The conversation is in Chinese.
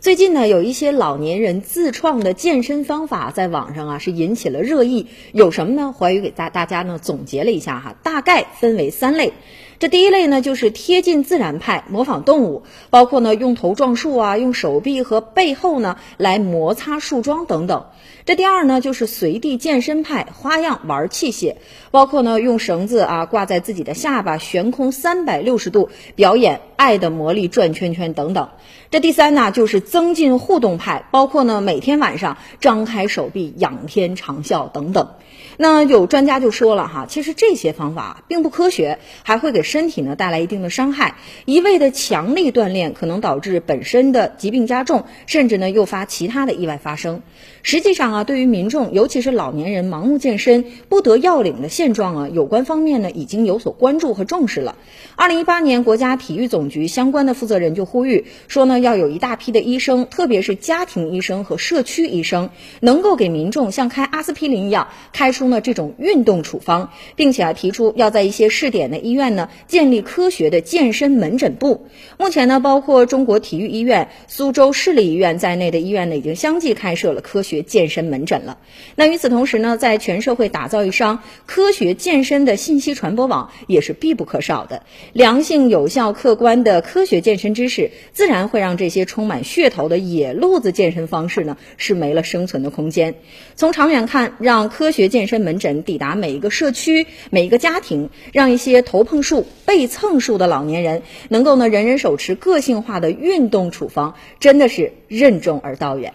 最近呢，有一些老年人自创的健身方法在网上啊是引起了热议。有什么呢？怀宇给大大家呢总结了一下哈，大概分为三类。这第一类呢，就是贴近自然派，模仿动物，包括呢用头撞树啊，用手臂和背后呢来摩擦树桩等等。这第二呢，就是随地健身派，花样玩器械，包括呢用绳子啊挂在自己的下巴，悬空三百六十度表演爱的魔力转圈圈等等。这第三呢，就是增进互动派，包括呢每天晚上张开手臂仰天长啸等等。那有专家就说了哈，其实这些方法并不科学，还会给身体呢带来一定的伤害。一味的强力锻炼可能导致本身的疾病加重，甚至呢诱发其他的意外发生。实际上啊，对于民众，尤其是老年人盲目健身不得要领的现状啊，有关方面呢已经有所关注和重视了。二零一八年，国家体育总局相关的负责人就呼吁说呢，要有一大批的医生，特别是家庭医生和社区医生，能够给民众像开阿司匹林一样开出。呢，这种运动处方，并且啊提出要在一些试点的医院呢建立科学的健身门诊部。目前呢，包括中国体育医院、苏州市立医院在内的医院呢，已经相继开设了科学健身门诊了。那与此同时呢，在全社会打造一张科学健身的信息传播网也是必不可少的。良性、有效、客观的科学健身知识，自然会让这些充满噱头的野路子健身方式呢是没了生存的空间。从长远看，让科学健身。门诊抵达每一个社区、每一个家庭，让一些头碰树、背蹭树的老年人能够呢，人人手持个性化的运动处方，真的是任重而道远。